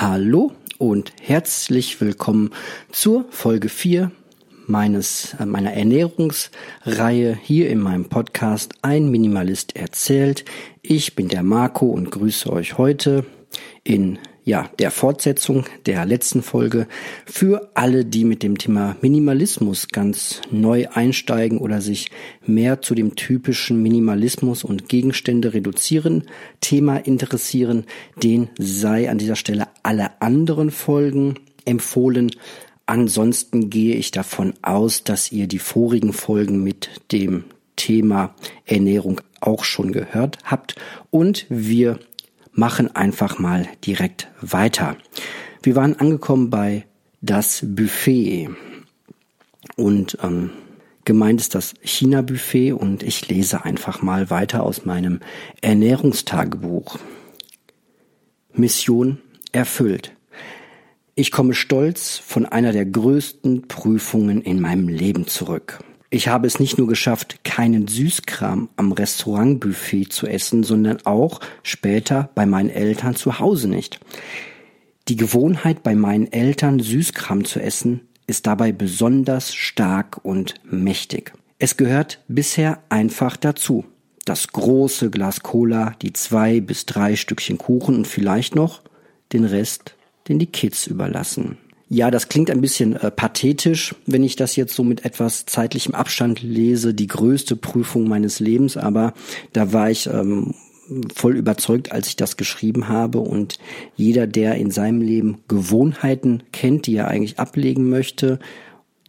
Hallo und herzlich willkommen zur Folge 4 meines, äh, meiner Ernährungsreihe hier in meinem Podcast Ein Minimalist erzählt. Ich bin der Marco und grüße euch heute in ja, der Fortsetzung der letzten Folge für alle, die mit dem Thema Minimalismus ganz neu einsteigen oder sich mehr zu dem typischen Minimalismus und Gegenstände reduzieren Thema interessieren, den sei an dieser Stelle alle anderen Folgen empfohlen. Ansonsten gehe ich davon aus, dass ihr die vorigen Folgen mit dem Thema Ernährung auch schon gehört habt und wir machen einfach mal direkt weiter. Wir waren angekommen bei das Buffet und ähm, gemeint ist das China-Buffet und ich lese einfach mal weiter aus meinem Ernährungstagebuch. Mission erfüllt. Ich komme stolz von einer der größten Prüfungen in meinem Leben zurück. Ich habe es nicht nur geschafft, keinen Süßkram am Restaurantbuffet zu essen, sondern auch später bei meinen Eltern zu Hause nicht. Die Gewohnheit, bei meinen Eltern Süßkram zu essen, ist dabei besonders stark und mächtig. Es gehört bisher einfach dazu. Das große Glas Cola, die zwei bis drei Stückchen Kuchen und vielleicht noch den Rest, den die Kids überlassen. Ja, das klingt ein bisschen äh, pathetisch, wenn ich das jetzt so mit etwas zeitlichem Abstand lese, die größte Prüfung meines Lebens, aber da war ich ähm, voll überzeugt, als ich das geschrieben habe. Und jeder, der in seinem Leben Gewohnheiten kennt, die er eigentlich ablegen möchte,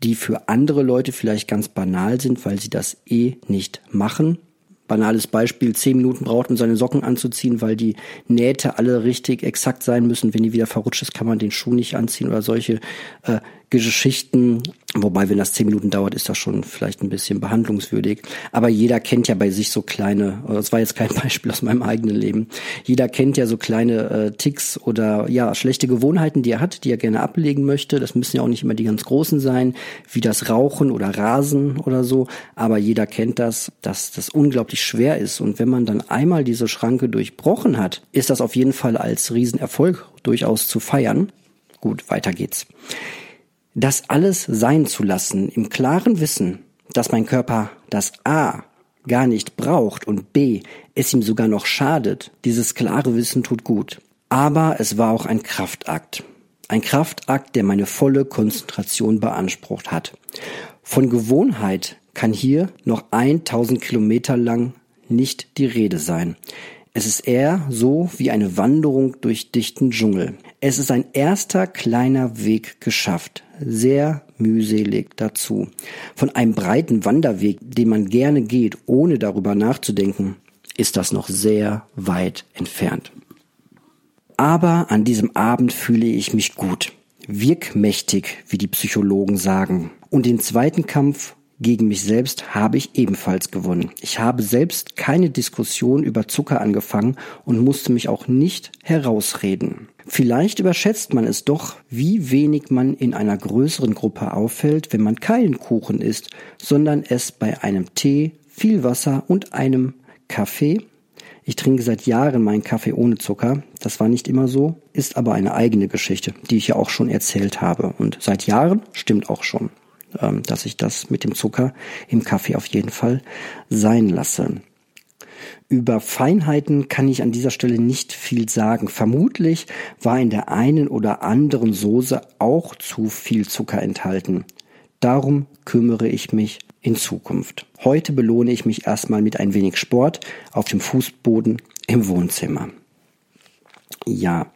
die für andere Leute vielleicht ganz banal sind, weil sie das eh nicht machen, Banales Beispiel, zehn Minuten braucht, um seine Socken anzuziehen, weil die Nähte alle richtig exakt sein müssen. Wenn die wieder verrutscht ist, kann man den Schuh nicht anziehen oder solche äh, Geschichten. Wobei, wenn das zehn Minuten dauert, ist das schon vielleicht ein bisschen behandlungswürdig. Aber jeder kennt ja bei sich so kleine, das war jetzt kein Beispiel aus meinem eigenen Leben, jeder kennt ja so kleine äh, Ticks oder ja, schlechte Gewohnheiten, die er hat, die er gerne ablegen möchte. Das müssen ja auch nicht immer die ganz großen sein, wie das Rauchen oder Rasen oder so. Aber jeder kennt das, dass das unglaublich schwer ist. Und wenn man dann einmal diese Schranke durchbrochen hat, ist das auf jeden Fall als Riesenerfolg durchaus zu feiern. Gut, weiter geht's. Das alles sein zu lassen, im klaren Wissen, dass mein Körper das A gar nicht braucht und B es ihm sogar noch schadet, dieses klare Wissen tut gut. Aber es war auch ein Kraftakt. Ein Kraftakt, der meine volle Konzentration beansprucht hat. Von Gewohnheit kann hier noch 1000 Kilometer lang nicht die Rede sein. Es ist eher so wie eine Wanderung durch dichten Dschungel. Es ist ein erster kleiner Weg geschafft, sehr mühselig dazu. Von einem breiten Wanderweg, den man gerne geht, ohne darüber nachzudenken, ist das noch sehr weit entfernt. Aber an diesem Abend fühle ich mich gut, wirkmächtig, wie die Psychologen sagen. Und den zweiten Kampf gegen mich selbst habe ich ebenfalls gewonnen. Ich habe selbst keine Diskussion über Zucker angefangen und musste mich auch nicht herausreden. Vielleicht überschätzt man es doch, wie wenig man in einer größeren Gruppe auffällt, wenn man keinen Kuchen isst, sondern es bei einem Tee, viel Wasser und einem Kaffee ich trinke seit Jahren meinen Kaffee ohne Zucker. Das war nicht immer so, ist aber eine eigene Geschichte, die ich ja auch schon erzählt habe. Und seit Jahren stimmt auch schon. Ähm, dass ich das mit dem Zucker im Kaffee auf jeden Fall sein lasse. Über Feinheiten kann ich an dieser Stelle nicht viel sagen. Vermutlich war in der einen oder anderen Soße auch zu viel Zucker enthalten. Darum kümmere ich mich in Zukunft. Heute belohne ich mich erstmal mit ein wenig Sport auf dem Fußboden im Wohnzimmer. Ja,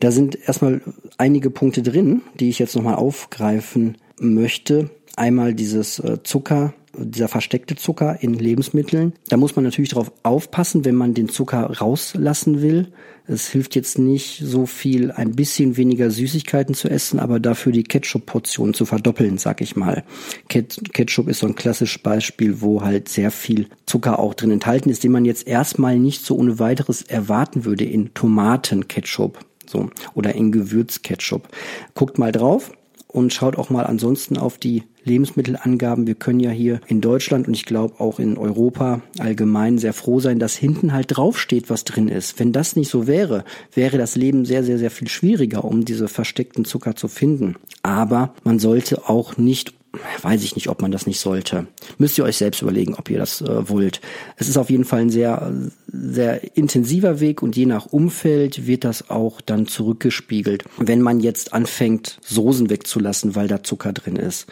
da sind erstmal einige Punkte drin, die ich jetzt nochmal aufgreifen möchte. Einmal dieses äh, Zucker, dieser versteckte Zucker in Lebensmitteln. Da muss man natürlich darauf aufpassen, wenn man den Zucker rauslassen will. Es hilft jetzt nicht so viel, ein bisschen weniger Süßigkeiten zu essen, aber dafür die Ketchup-Portion zu verdoppeln, sag ich mal. Ketchup ist so ein klassisches Beispiel, wo halt sehr viel Zucker auch drin enthalten ist, den man jetzt erstmal nicht so ohne weiteres erwarten würde in Tomatenketchup. So, oder in Gewürzketchup. Guckt mal drauf und schaut auch mal ansonsten auf die Lebensmittelangaben. Wir können ja hier in Deutschland und ich glaube auch in Europa allgemein sehr froh sein, dass hinten halt draufsteht, was drin ist. Wenn das nicht so wäre, wäre das Leben sehr, sehr, sehr viel schwieriger, um diese versteckten Zucker zu finden. Aber man sollte auch nicht weiß ich nicht, ob man das nicht sollte. Müsst ihr euch selbst überlegen, ob ihr das äh, wollt. Es ist auf jeden Fall ein sehr, sehr intensiver Weg und je nach Umfeld wird das auch dann zurückgespiegelt. Wenn man jetzt anfängt, Soßen wegzulassen, weil da Zucker drin ist.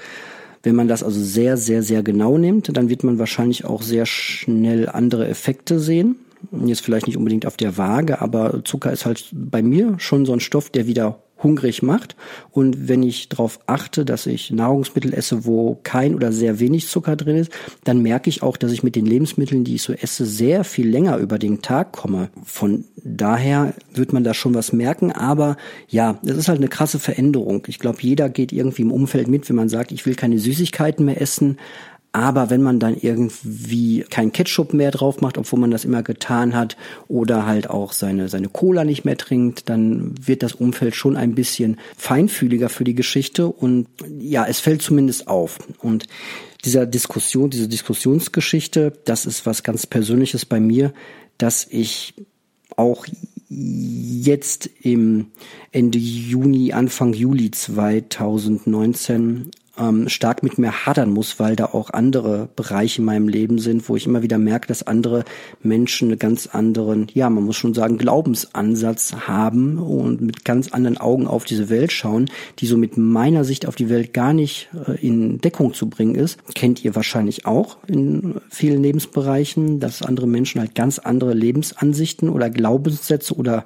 Wenn man das also sehr, sehr, sehr genau nimmt, dann wird man wahrscheinlich auch sehr schnell andere Effekte sehen. Jetzt vielleicht nicht unbedingt auf der Waage, aber Zucker ist halt bei mir schon so ein Stoff, der wieder hungrig macht. Und wenn ich darauf achte, dass ich Nahrungsmittel esse, wo kein oder sehr wenig Zucker drin ist, dann merke ich auch, dass ich mit den Lebensmitteln, die ich so esse, sehr viel länger über den Tag komme. Von daher wird man da schon was merken. Aber ja, es ist halt eine krasse Veränderung. Ich glaube, jeder geht irgendwie im Umfeld mit, wenn man sagt, ich will keine Süßigkeiten mehr essen. Aber wenn man dann irgendwie kein Ketchup mehr drauf macht, obwohl man das immer getan hat, oder halt auch seine, seine Cola nicht mehr trinkt, dann wird das Umfeld schon ein bisschen feinfühliger für die Geschichte und ja, es fällt zumindest auf. Und dieser Diskussion, diese Diskussionsgeschichte, das ist was ganz Persönliches bei mir, dass ich auch jetzt im Ende Juni, Anfang Juli 2019 ähm, stark mit mir hadern muss, weil da auch andere Bereiche in meinem Leben sind, wo ich immer wieder merke, dass andere Menschen einen ganz anderen, ja, man muss schon sagen, Glaubensansatz haben und mit ganz anderen Augen auf diese Welt schauen, die so mit meiner Sicht auf die Welt gar nicht äh, in Deckung zu bringen ist. Kennt ihr wahrscheinlich auch in vielen Lebensbereichen, dass andere Menschen halt ganz andere Lebensansichten oder Glaubenssätze oder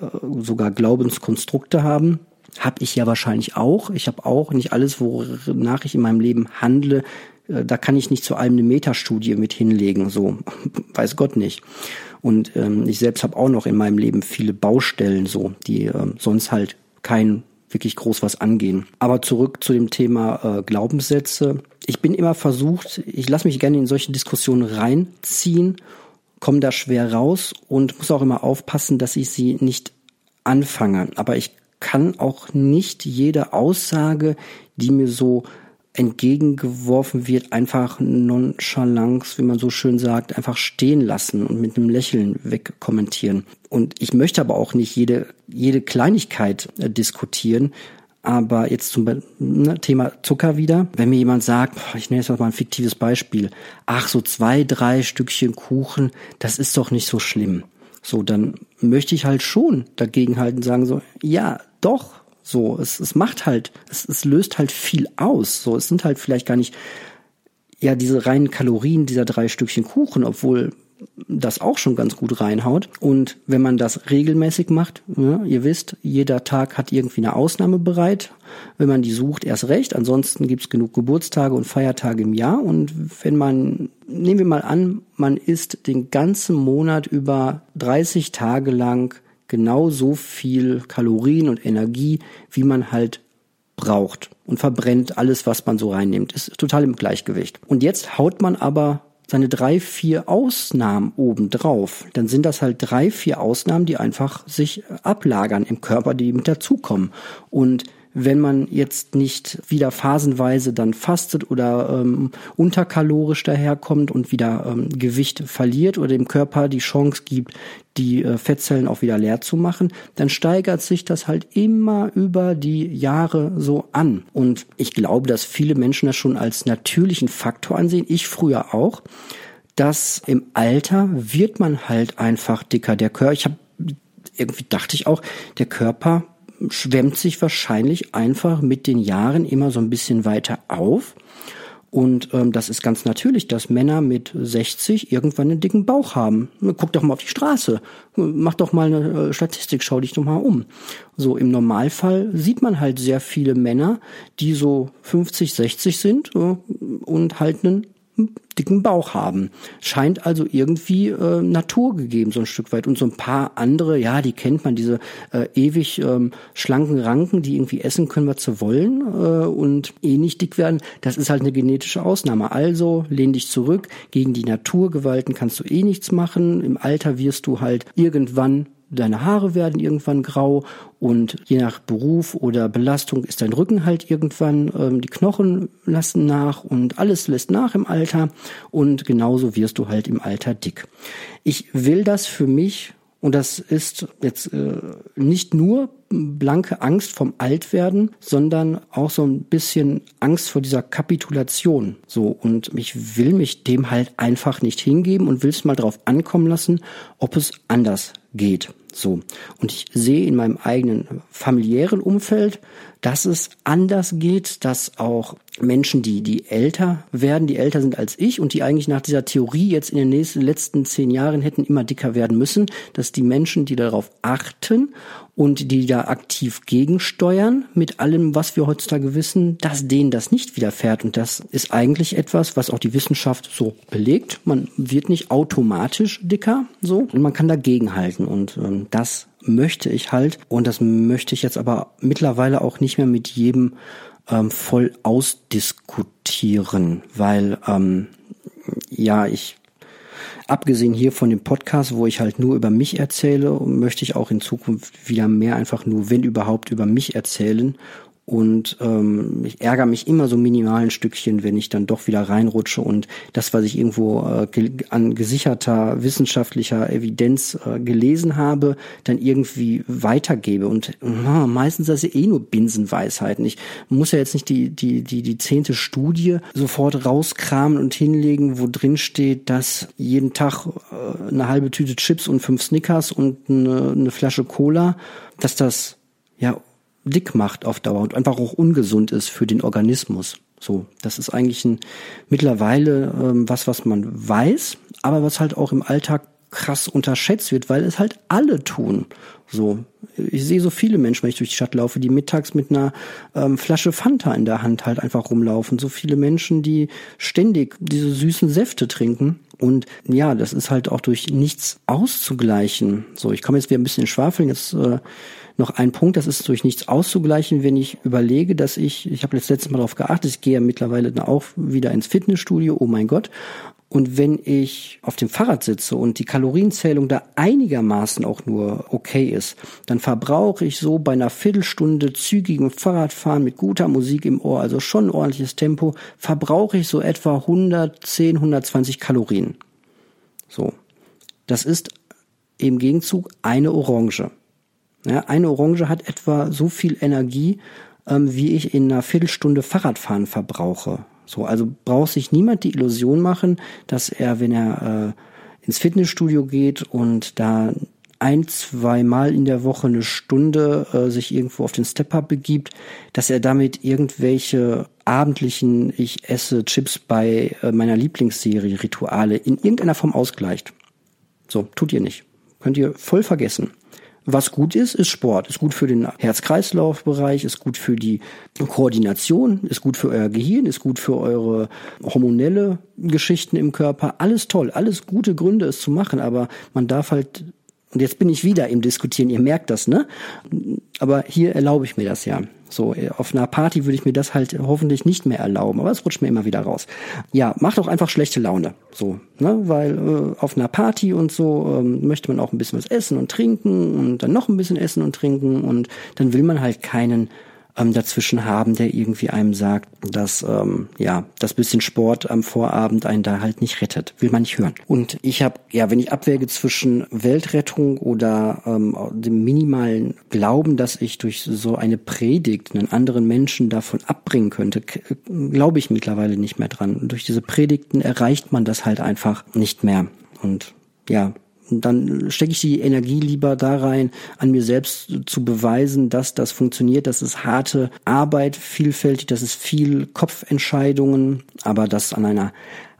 äh, sogar Glaubenskonstrukte haben habe ich ja wahrscheinlich auch. Ich habe auch nicht alles, wonach ich in meinem Leben handle, äh, da kann ich nicht zu allem eine Metastudie mit hinlegen, so weiß Gott nicht. Und ähm, ich selbst habe auch noch in meinem Leben viele Baustellen, so die ähm, sonst halt kein wirklich groß was angehen. Aber zurück zu dem Thema äh, Glaubenssätze. Ich bin immer versucht, ich lasse mich gerne in solche Diskussionen reinziehen, komme da schwer raus und muss auch immer aufpassen, dass ich sie nicht anfange. Aber ich kann auch nicht jede Aussage, die mir so entgegengeworfen wird, einfach nonchalant, wie man so schön sagt, einfach stehen lassen und mit einem Lächeln wegkommentieren. Und ich möchte aber auch nicht jede, jede Kleinigkeit äh, diskutieren. Aber jetzt zum ne, Thema Zucker wieder. Wenn mir jemand sagt, ich nenne jetzt mal ein fiktives Beispiel, ach, so zwei, drei Stückchen Kuchen, das ist doch nicht so schlimm. So, dann möchte ich halt schon dagegen halten, sagen so, ja, doch, so, es, es macht halt, es, es löst halt viel aus. So, es sind halt vielleicht gar nicht, ja, diese reinen Kalorien dieser drei Stückchen Kuchen, obwohl das auch schon ganz gut reinhaut. Und wenn man das regelmäßig macht, ja, ihr wisst, jeder Tag hat irgendwie eine Ausnahme bereit. Wenn man die sucht, erst recht. Ansonsten gibt's genug Geburtstage und Feiertage im Jahr. Und wenn man, nehmen wir mal an, man isst den ganzen Monat über 30 Tage lang genau so viel Kalorien und Energie, wie man halt braucht und verbrennt alles, was man so reinnimmt. Ist total im Gleichgewicht. Und jetzt haut man aber seine drei, vier Ausnahmen oben drauf. Dann sind das halt drei, vier Ausnahmen, die einfach sich ablagern im Körper, die mit dazukommen. Und wenn man jetzt nicht wieder phasenweise dann fastet oder ähm, unterkalorisch daherkommt und wieder ähm, Gewicht verliert oder dem Körper die Chance gibt, die äh, Fettzellen auch wieder leer zu machen, dann steigert sich das halt immer über die Jahre so an. Und ich glaube, dass viele Menschen das schon als natürlichen Faktor ansehen, ich früher auch, dass im Alter wird man halt einfach dicker. Der Körper, ich habe irgendwie dachte ich auch, der Körper schwemmt sich wahrscheinlich einfach mit den Jahren immer so ein bisschen weiter auf. Und ähm, das ist ganz natürlich, dass Männer mit 60 irgendwann einen dicken Bauch haben. Guck doch mal auf die Straße. Mach doch mal eine äh, Statistik, schau dich doch mal um. So im Normalfall sieht man halt sehr viele Männer, die so 50, 60 sind äh, und halt einen dicken Bauch haben. Scheint also irgendwie äh, naturgegeben, so ein Stück weit. Und so ein paar andere, ja, die kennt man, diese äh, ewig ähm, schlanken Ranken, die irgendwie essen können, was sie wollen äh, und eh nicht dick werden. Das ist halt eine genetische Ausnahme. Also lehn dich zurück. Gegen die Naturgewalten kannst du eh nichts machen. Im Alter wirst du halt irgendwann deine Haare werden irgendwann grau und je nach Beruf oder Belastung ist dein Rücken halt irgendwann, ähm, die Knochen lassen nach und alles lässt nach im Alter und genauso wirst du halt im Alter dick. Ich will das für mich und das ist jetzt äh, nicht nur blanke Angst vom Altwerden, sondern auch so ein bisschen Angst vor dieser Kapitulation. So, und ich will mich dem halt einfach nicht hingeben und will es mal drauf ankommen lassen, ob es anders geht. So. Und ich sehe in meinem eigenen familiären Umfeld, dass es anders geht, dass auch Menschen, die, die älter werden, die älter sind als ich und die eigentlich nach dieser Theorie jetzt in den nächsten, letzten zehn Jahren hätten immer dicker werden müssen, dass die Menschen, die darauf achten und die da aktiv gegensteuern mit allem, was wir heutzutage wissen, dass denen das nicht widerfährt. Und das ist eigentlich etwas, was auch die Wissenschaft so belegt. Man wird nicht automatisch dicker, so, und man kann dagegenhalten. Und ähm, das möchte ich halt. Und das möchte ich jetzt aber mittlerweile auch nicht mehr mit jedem ähm, voll ausdiskutieren, weil ähm, ja, ich abgesehen hier von dem Podcast, wo ich halt nur über mich erzähle, möchte ich auch in Zukunft wieder mehr einfach nur, wenn überhaupt, über mich erzählen und ähm, ich ärgere mich immer so minimal ein Stückchen, wenn ich dann doch wieder reinrutsche und das, was ich irgendwo äh, ge an gesicherter wissenschaftlicher Evidenz äh, gelesen habe, dann irgendwie weitergebe. Und äh, meistens das ja eh nur Binsenweisheiten. Ich muss ja jetzt nicht die, die, die, die zehnte Studie sofort rauskramen und hinlegen, wo drin steht, dass jeden Tag äh, eine halbe Tüte Chips und fünf Snickers und eine, eine Flasche Cola, dass das ja dick macht auf Dauer und einfach auch ungesund ist für den Organismus. So, das ist eigentlich ein, mittlerweile ähm, was, was man weiß, aber was halt auch im Alltag krass unterschätzt wird, weil es halt alle tun. So, ich sehe so viele Menschen, wenn ich durch die Stadt laufe, die mittags mit einer ähm, Flasche Fanta in der Hand halt einfach rumlaufen. So viele Menschen, die ständig diese süßen Säfte trinken. Und ja, das ist halt auch durch nichts auszugleichen. So, ich komme jetzt wieder ein bisschen in Schwafeln. Jetzt äh, noch ein Punkt, das ist durch nichts auszugleichen, wenn ich überlege, dass ich, ich habe das letzte Mal darauf geachtet, ich gehe ja mittlerweile auch wieder ins Fitnessstudio, oh mein Gott. Und wenn ich auf dem Fahrrad sitze und die Kalorienzählung da einigermaßen auch nur okay ist, dann verbrauche ich so bei einer Viertelstunde zügigem Fahrradfahren mit guter Musik im Ohr, also schon ein ordentliches Tempo, verbrauche ich so etwa 110, 120 Kalorien. So. Das ist im Gegenzug eine Orange. Ja, eine Orange hat etwa so viel Energie, ähm, wie ich in einer Viertelstunde Fahrradfahren verbrauche. So, also braucht sich niemand die Illusion machen, dass er, wenn er äh, ins Fitnessstudio geht und da ein, zwei Mal in der Woche eine Stunde äh, sich irgendwo auf den Step-Up begibt, dass er damit irgendwelche abendlichen Ich esse Chips bei äh, meiner Lieblingsserie Rituale in irgendeiner Form ausgleicht. So, tut ihr nicht. Könnt ihr voll vergessen. Was gut ist, ist Sport. Ist gut für den Herz-Kreislauf-Bereich, ist gut für die Koordination, ist gut für euer Gehirn, ist gut für eure hormonelle Geschichten im Körper. Alles toll, alles gute Gründe, es zu machen, aber man darf halt und jetzt bin ich wieder im Diskutieren, ihr merkt das, ne? Aber hier erlaube ich mir das ja. So, auf einer Party würde ich mir das halt hoffentlich nicht mehr erlauben, aber es rutscht mir immer wieder raus. Ja, macht doch einfach schlechte Laune. So, ne? Weil äh, auf einer Party und so ähm, möchte man auch ein bisschen was essen und trinken und dann noch ein bisschen essen und trinken und dann will man halt keinen ähm, dazwischen haben, der irgendwie einem sagt, dass ähm, ja das bisschen Sport am Vorabend einen da halt nicht rettet. Will man nicht hören. Und ich habe, ja, wenn ich abwäge zwischen Weltrettung oder ähm, dem minimalen Glauben, dass ich durch so eine Predigt einen anderen Menschen davon abbringen könnte, glaube ich mittlerweile nicht mehr dran. Und durch diese Predigten erreicht man das halt einfach nicht mehr. Und ja, dann stecke ich die Energie lieber da rein, an mir selbst zu beweisen, dass das funktioniert. Das ist harte Arbeit, vielfältig, das ist viel Kopfentscheidungen, aber das an einer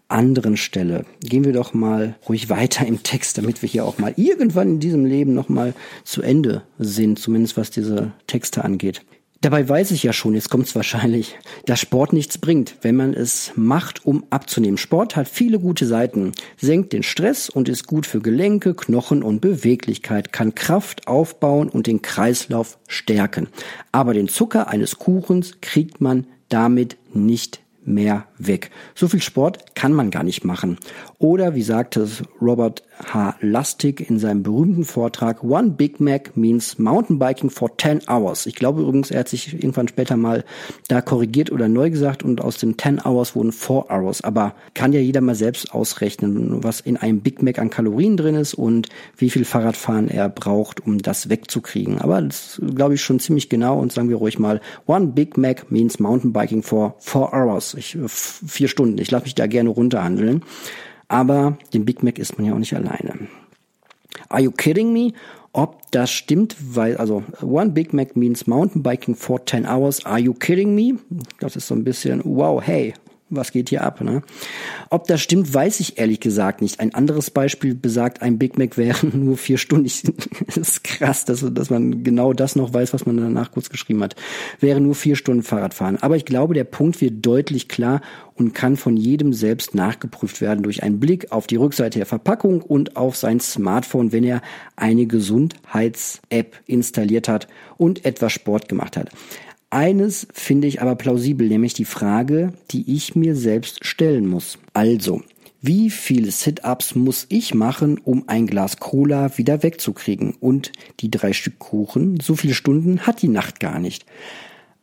anderen Stelle. Gehen wir doch mal ruhig weiter im Text, damit wir hier auch mal irgendwann in diesem Leben noch mal zu Ende sind, zumindest was diese Texte angeht. Dabei weiß ich ja schon, jetzt kommt es wahrscheinlich, dass Sport nichts bringt, wenn man es macht, um abzunehmen. Sport hat viele gute Seiten, senkt den Stress und ist gut für Gelenke, Knochen und Beweglichkeit, kann Kraft aufbauen und den Kreislauf stärken. Aber den Zucker eines Kuchens kriegt man damit nicht mehr weg. So viel Sport kann man gar nicht machen. Oder wie sagte Robert H. Lustig in seinem berühmten Vortrag, One Big Mac means Mountainbiking for 10 hours. Ich glaube übrigens, er hat sich irgendwann später mal da korrigiert oder neu gesagt und aus den 10 hours wurden 4 hours. Aber kann ja jeder mal selbst ausrechnen, was in einem Big Mac an Kalorien drin ist und wie viel Fahrradfahren er braucht, um das wegzukriegen. Aber das glaube ich schon ziemlich genau und sagen wir ruhig mal, One Big Mac means Mountainbiking for 4 hours. Ich, vier Stunden. Ich lasse mich da gerne runterhandeln. Aber den Big Mac isst man ja auch nicht alleine. Are you kidding me? Ob das stimmt, weil, also, one Big Mac means Mountainbiking for 10 hours. Are you kidding me? Das ist so ein bisschen, wow, hey, was geht hier ab? Ne? Ob das stimmt, weiß ich ehrlich gesagt nicht. Ein anderes Beispiel besagt, ein Big Mac wäre nur vier Stunden. Ich, das ist krass, dass, dass man genau das noch weiß, was man danach kurz geschrieben hat. Wäre nur vier Stunden Fahrradfahren. Aber ich glaube, der Punkt wird deutlich klar und kann von jedem selbst nachgeprüft werden durch einen Blick auf die Rückseite der Verpackung und auf sein Smartphone, wenn er eine Gesundheits-App installiert hat und etwas Sport gemacht hat. Eines finde ich aber plausibel, nämlich die Frage, die ich mir selbst stellen muss. Also, wie viele Sit-ups muss ich machen, um ein Glas Cola wieder wegzukriegen? Und die drei Stück Kuchen, so viele Stunden hat die Nacht gar nicht.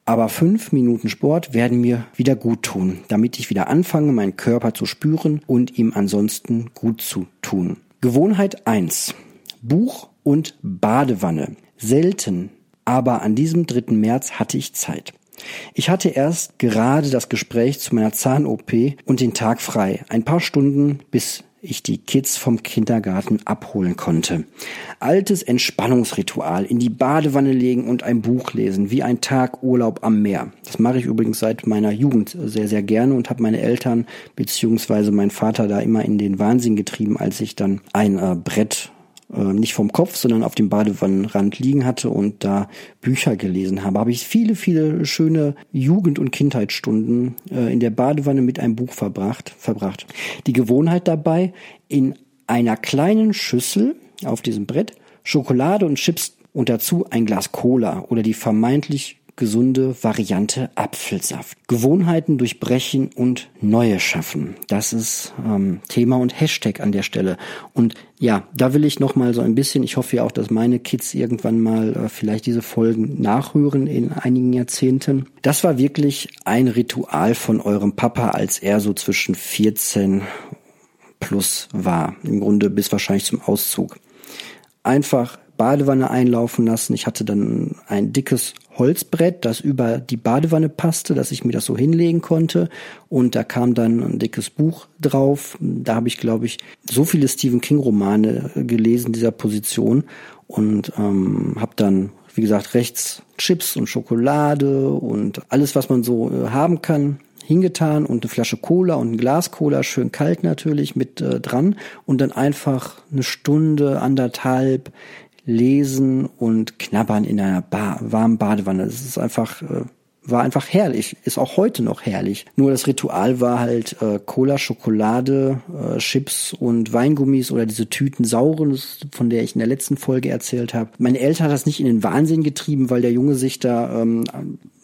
Aber fünf Minuten Sport werden mir wieder gut tun, damit ich wieder anfange, meinen Körper zu spüren und ihm ansonsten gut zu tun. Gewohnheit eins: Buch und Badewanne. Selten aber an diesem 3. März hatte ich Zeit. Ich hatte erst gerade das Gespräch zu meiner Zahn-OP und den Tag frei. Ein paar Stunden, bis ich die Kids vom Kindergarten abholen konnte. Altes Entspannungsritual, in die Badewanne legen und ein Buch lesen, wie ein Tag Urlaub am Meer. Das mache ich übrigens seit meiner Jugend sehr, sehr gerne und habe meine Eltern beziehungsweise mein Vater da immer in den Wahnsinn getrieben, als ich dann ein äh, Brett nicht vom Kopf, sondern auf dem Badewannenrand liegen hatte und da Bücher gelesen habe, habe ich viele, viele schöne Jugend- und Kindheitsstunden äh, in der Badewanne mit einem Buch verbracht, verbracht. Die Gewohnheit dabei, in einer kleinen Schüssel auf diesem Brett Schokolade und Chips und dazu ein Glas Cola oder die vermeintlich gesunde Variante Apfelsaft. Gewohnheiten durchbrechen und neue schaffen. Das ist ähm, Thema und Hashtag an der Stelle. Und ja, da will ich noch mal so ein bisschen, ich hoffe ja auch, dass meine Kids irgendwann mal äh, vielleicht diese Folgen nachhören in einigen Jahrzehnten. Das war wirklich ein Ritual von eurem Papa, als er so zwischen 14 plus war. Im Grunde bis wahrscheinlich zum Auszug. Einfach Badewanne einlaufen lassen. Ich hatte dann ein dickes Holzbrett, das über die Badewanne passte, dass ich mir das so hinlegen konnte. Und da kam dann ein dickes Buch drauf. Da habe ich, glaube ich, so viele Stephen King-Romane gelesen dieser Position und ähm, habe dann, wie gesagt, rechts Chips und Schokolade und alles, was man so äh, haben kann, hingetan und eine Flasche Cola und ein Glas Cola, schön kalt natürlich, mit äh, dran und dann einfach eine Stunde, anderthalb lesen und knabbern in einer ba warmen Badewanne. Das ist einfach, äh, war einfach herrlich, ist auch heute noch herrlich. Nur das Ritual war halt äh, Cola, Schokolade, äh, Chips und Weingummis oder diese Tüten sauren, von der ich in der letzten Folge erzählt habe. Meine Eltern hat das nicht in den Wahnsinn getrieben, weil der Junge sich da ähm,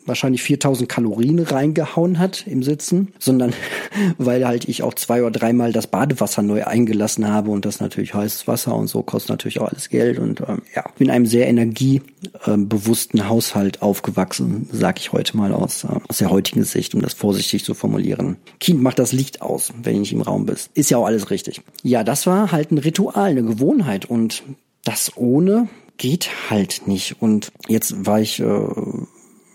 wahrscheinlich 4000 Kalorien reingehauen hat im Sitzen, sondern weil halt ich auch zwei oder dreimal das Badewasser neu eingelassen habe und das natürlich heißes Wasser und so kostet natürlich auch alles Geld und ähm, ja, bin einem sehr energiebewussten Haushalt aufgewachsen, sag ich heute mal aus, äh, aus der heutigen Sicht, um das vorsichtig zu formulieren. Kind macht das Licht aus, wenn du nicht im Raum bist. Ist ja auch alles richtig. Ja, das war halt ein Ritual, eine Gewohnheit und das ohne geht halt nicht. Und jetzt war ich äh,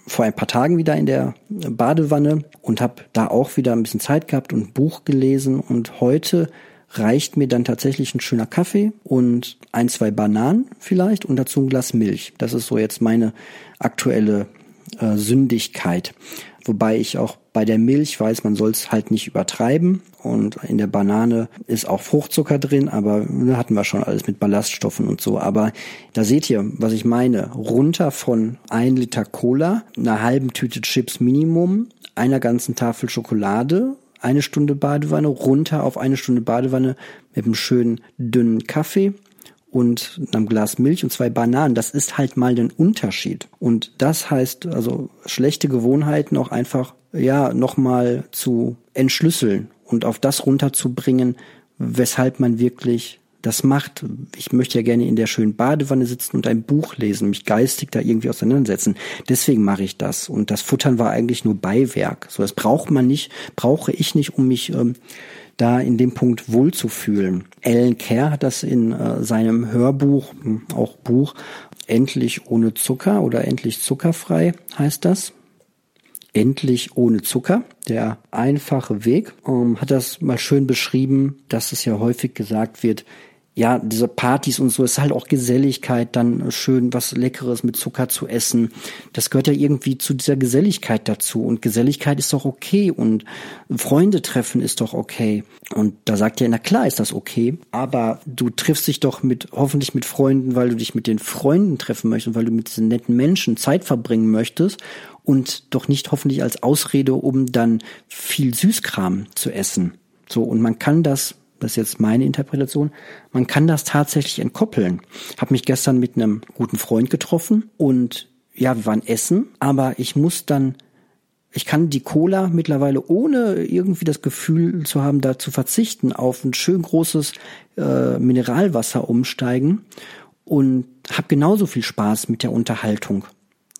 vor ein paar Tagen wieder in der Badewanne und habe da auch wieder ein bisschen Zeit gehabt und Buch gelesen und heute reicht mir dann tatsächlich ein schöner Kaffee und ein, zwei Bananen vielleicht und dazu ein Glas Milch. Das ist so jetzt meine aktuelle äh, Sündigkeit. Wobei ich auch bei der Milch weiß, man soll es halt nicht übertreiben. Und in der Banane ist auch Fruchtzucker drin, aber da hatten wir schon alles mit Ballaststoffen und so. Aber da seht ihr, was ich meine. Runter von ein Liter Cola, einer halben Tüte Chips Minimum, einer ganzen Tafel Schokolade, eine Stunde Badewanne, runter auf eine Stunde Badewanne mit einem schönen dünnen Kaffee und einem Glas Milch und zwei Bananen, das ist halt mal ein Unterschied. Und das heißt also schlechte Gewohnheiten auch einfach ja nochmal zu entschlüsseln und auf das runterzubringen, weshalb man wirklich das macht. Ich möchte ja gerne in der schönen Badewanne sitzen und ein Buch lesen, mich geistig da irgendwie auseinandersetzen. Deswegen mache ich das. Und das Futtern war eigentlich nur Beiwerk. So, das braucht man nicht, brauche ich nicht, um mich ähm, da in dem Punkt wohlzufühlen. Alan Kerr hat das in äh, seinem Hörbuch, hm, auch Buch, Endlich ohne Zucker oder Endlich zuckerfrei heißt das endlich ohne Zucker. Der einfache Weg ähm, hat das mal schön beschrieben, dass es ja häufig gesagt wird, ja, diese Partys und so ist halt auch Geselligkeit, dann schön was Leckeres mit Zucker zu essen. Das gehört ja irgendwie zu dieser Geselligkeit dazu. Und Geselligkeit ist doch okay und Freunde treffen ist doch okay. Und da sagt er, na klar ist das okay, aber du triffst dich doch mit, hoffentlich mit Freunden, weil du dich mit den Freunden treffen möchtest, weil du mit diesen netten Menschen Zeit verbringen möchtest und doch nicht hoffentlich als Ausrede, um dann viel Süßkram zu essen. So, und man kann das das ist jetzt meine Interpretation, man kann das tatsächlich entkoppeln. Hab mich gestern mit einem guten Freund getroffen und ja, wir waren essen, aber ich muss dann ich kann die Cola mittlerweile ohne irgendwie das Gefühl zu haben, da zu verzichten, auf ein schön großes äh, Mineralwasser umsteigen und habe genauso viel Spaß mit der Unterhaltung.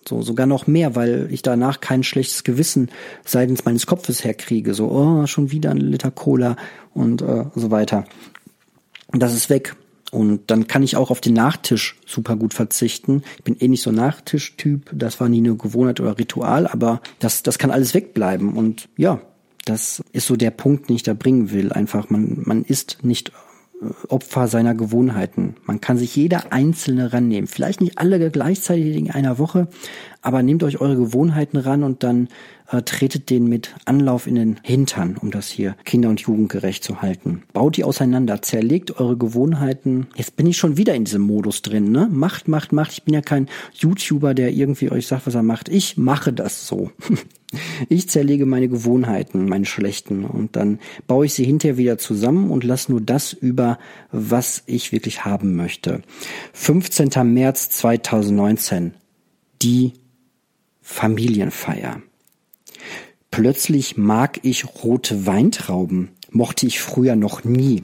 So, sogar noch mehr, weil ich danach kein schlechtes Gewissen seitens meines Kopfes herkriege. So, oh, schon wieder ein Liter Cola und äh, so weiter. Das ist weg. Und dann kann ich auch auf den Nachtisch super gut verzichten. Ich bin eh nicht so Nachtischtyp. Das war nie eine Gewohnheit oder Ritual, aber das, das kann alles wegbleiben. Und ja, das ist so der Punkt, den ich da bringen will. Einfach, man, man ist nicht Opfer seiner Gewohnheiten. Man kann sich jeder einzelne rannehmen. Vielleicht nicht alle gleichzeitig in einer Woche, aber nehmt euch eure Gewohnheiten ran und dann äh, tretet den mit Anlauf in den Hintern, um das hier kinder- und jugendgerecht zu halten. Baut die auseinander, zerlegt eure Gewohnheiten. Jetzt bin ich schon wieder in diesem Modus drin, ne? Macht, macht, macht. Ich bin ja kein YouTuber, der irgendwie euch sagt, was er macht. Ich mache das so. Ich zerlege meine Gewohnheiten, meine schlechten, und dann baue ich sie hinterher wieder zusammen und lasse nur das über, was ich wirklich haben möchte. 15. März 2019. Die Familienfeier. Plötzlich mag ich rote Weintrauben. Mochte ich früher noch nie.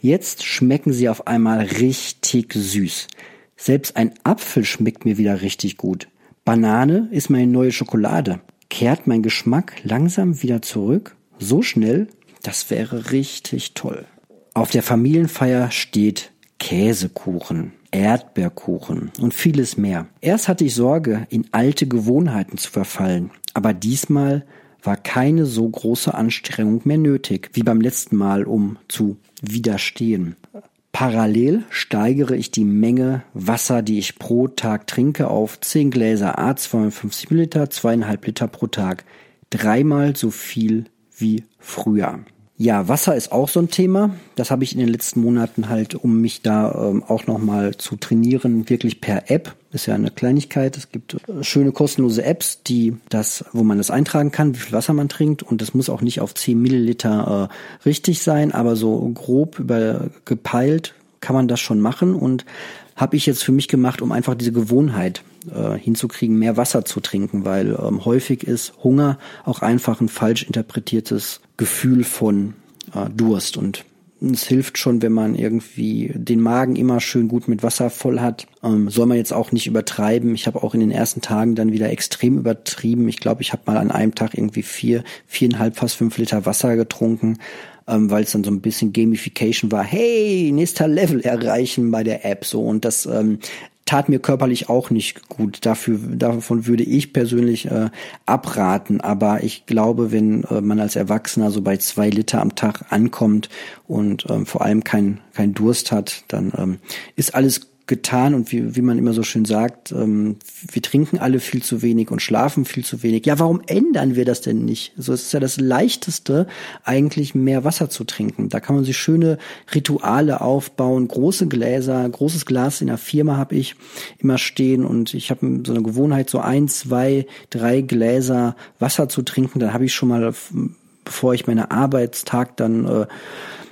Jetzt schmecken sie auf einmal richtig süß. Selbst ein Apfel schmeckt mir wieder richtig gut. Banane ist meine neue Schokolade kehrt mein Geschmack langsam wieder zurück. So schnell, das wäre richtig toll. Auf der Familienfeier steht Käsekuchen, Erdbeerkuchen und vieles mehr. Erst hatte ich Sorge, in alte Gewohnheiten zu verfallen, aber diesmal war keine so große Anstrengung mehr nötig wie beim letzten Mal, um zu widerstehen. Parallel steigere ich die Menge Wasser, die ich pro Tag trinke, auf 10 Gläser A 250 Milliliter, 2,5 Liter pro Tag. Dreimal so viel wie früher. Ja, Wasser ist auch so ein Thema. Das habe ich in den letzten Monaten halt, um mich da ähm, auch nochmal zu trainieren, wirklich per App. Ist ja eine Kleinigkeit. Es gibt äh, schöne kostenlose Apps, die das, wo man das eintragen kann, wie viel Wasser man trinkt. Und das muss auch nicht auf 10 Milliliter äh, richtig sein, aber so grob über gepeilt kann man das schon machen. Und habe ich jetzt für mich gemacht, um einfach diese Gewohnheit äh, hinzukriegen, mehr Wasser zu trinken, weil ähm, häufig ist Hunger auch einfach ein falsch interpretiertes Gefühl von äh, Durst. Und es hilft schon, wenn man irgendwie den Magen immer schön gut mit Wasser voll hat. Ähm, soll man jetzt auch nicht übertreiben. Ich habe auch in den ersten Tagen dann wieder extrem übertrieben. Ich glaube, ich habe mal an einem Tag irgendwie vier, viereinhalb, fast fünf Liter Wasser getrunken ähm, weil es dann so ein bisschen Gamification war. Hey, nächster Level erreichen bei der App so und das ähm, tat mir körperlich auch nicht gut. Dafür, davon würde ich persönlich äh, abraten. Aber ich glaube, wenn äh, man als Erwachsener so bei zwei Liter am Tag ankommt und ähm, vor allem kein, kein Durst hat, dann ähm, ist alles getan und wie, wie man immer so schön sagt, ähm, wir trinken alle viel zu wenig und schlafen viel zu wenig. Ja, warum ändern wir das denn nicht? So es ist ja das leichteste, eigentlich mehr Wasser zu trinken. Da kann man sich schöne Rituale aufbauen, große Gläser, großes Glas in der Firma habe ich immer stehen und ich habe so eine Gewohnheit, so ein, zwei, drei Gläser Wasser zu trinken. Dann habe ich schon mal, bevor ich meinen Arbeitstag dann äh,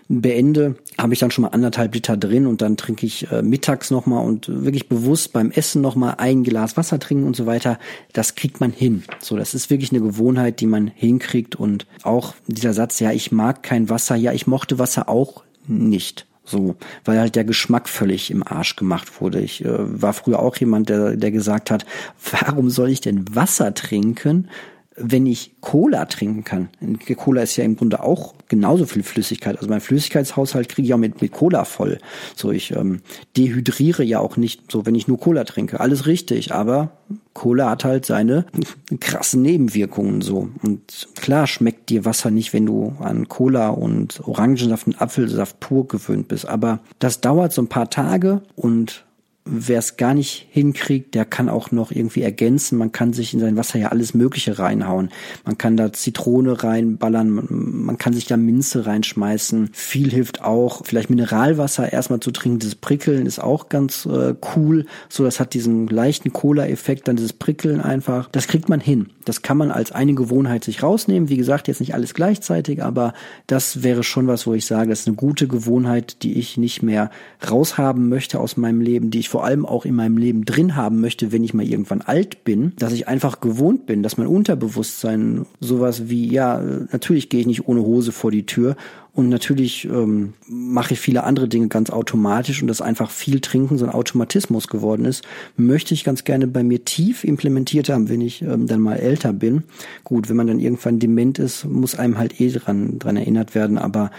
beende, habe ich dann schon mal anderthalb Liter drin und dann trinke ich äh, mittags nochmal und wirklich bewusst beim Essen nochmal ein Glas Wasser trinken und so weiter. Das kriegt man hin. So, das ist wirklich eine Gewohnheit, die man hinkriegt und auch dieser Satz, ja, ich mag kein Wasser, ja, ich mochte Wasser auch nicht. So, weil halt der Geschmack völlig im Arsch gemacht wurde. Ich äh, war früher auch jemand, der, der gesagt hat, warum soll ich denn Wasser trinken, wenn ich Cola trinken kann. Cola ist ja im Grunde auch genauso viel Flüssigkeit. Also mein Flüssigkeitshaushalt kriege ich auch mit, mit Cola voll. So, ich ähm, dehydriere ja auch nicht so, wenn ich nur Cola trinke. Alles richtig, aber Cola hat halt seine krassen Nebenwirkungen so. Und klar schmeckt dir Wasser nicht, wenn du an Cola und Orangensaft und Apfelsaft pur gewöhnt bist. Aber das dauert so ein paar Tage und wer es gar nicht hinkriegt, der kann auch noch irgendwie ergänzen. Man kann sich in sein Wasser ja alles Mögliche reinhauen. Man kann da Zitrone reinballern, man, kann sich da Minze reinschmeißen. Viel hilft auch, vielleicht Mineralwasser erstmal zu trinken. Dieses Prickeln ist auch ganz äh, cool. So, das hat diesen leichten Cola-Effekt, dann dieses Prickeln einfach. Das kriegt man hin. Das kann man als eine Gewohnheit sich rausnehmen. Wie gesagt, jetzt nicht alles gleichzeitig, aber das wäre schon was, wo ich sage, das ist eine gute Gewohnheit, die ich nicht mehr raushaben möchte aus meinem Leben, die ich vor allem auch in meinem Leben drin haben möchte, wenn ich mal irgendwann alt bin, dass ich einfach gewohnt bin, dass mein Unterbewusstsein sowas wie, ja, natürlich gehe ich nicht ohne Hose vor die Tür und natürlich ähm, mache ich viele andere Dinge ganz automatisch und dass einfach viel Trinken so ein Automatismus geworden ist, möchte ich ganz gerne bei mir tief implementiert haben, wenn ich ähm, dann mal älter bin. Gut, wenn man dann irgendwann dement ist, muss einem halt eh dran, dran erinnert werden, aber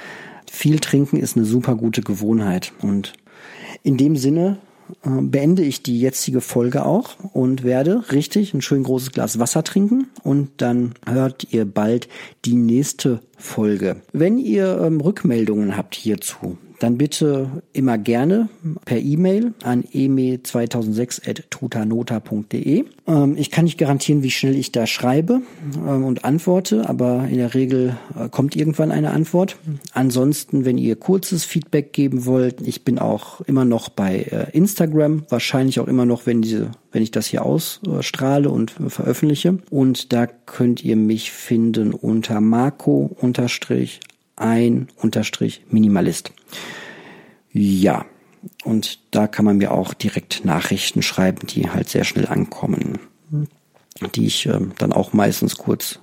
viel trinken ist eine super gute Gewohnheit und in dem Sinne beende ich die jetzige Folge auch und werde richtig ein schön großes Glas Wasser trinken und dann hört ihr bald die nächste Folge. Wenn ihr ähm, Rückmeldungen habt hierzu, dann bitte immer gerne per E-Mail an eme2006.tutanota.de. Ähm, ich kann nicht garantieren, wie schnell ich da schreibe ähm, und antworte, aber in der Regel äh, kommt irgendwann eine Antwort. Ansonsten, wenn ihr kurzes Feedback geben wollt, ich bin auch immer noch bei äh, Instagram, wahrscheinlich auch immer noch, wenn diese wenn ich das hier ausstrahle und veröffentliche. Und da könnt ihr mich finden unter Marco unterstrich ein unterstrich Minimalist. Ja, und da kann man mir auch direkt Nachrichten schreiben, die halt sehr schnell ankommen, die ich äh, dann auch meistens kurz,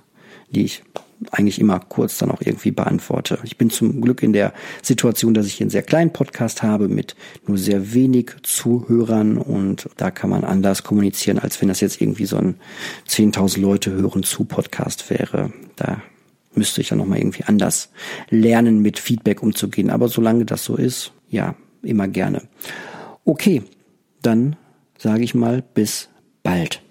die ich eigentlich immer kurz dann auch irgendwie beantworte. Ich bin zum Glück in der Situation, dass ich einen sehr kleinen Podcast habe mit nur sehr wenig Zuhörern und da kann man anders kommunizieren, als wenn das jetzt irgendwie so ein 10.000 Leute hören zu Podcast wäre. Da müsste ich dann nochmal irgendwie anders lernen, mit Feedback umzugehen. Aber solange das so ist, ja, immer gerne. Okay, dann sage ich mal bis bald.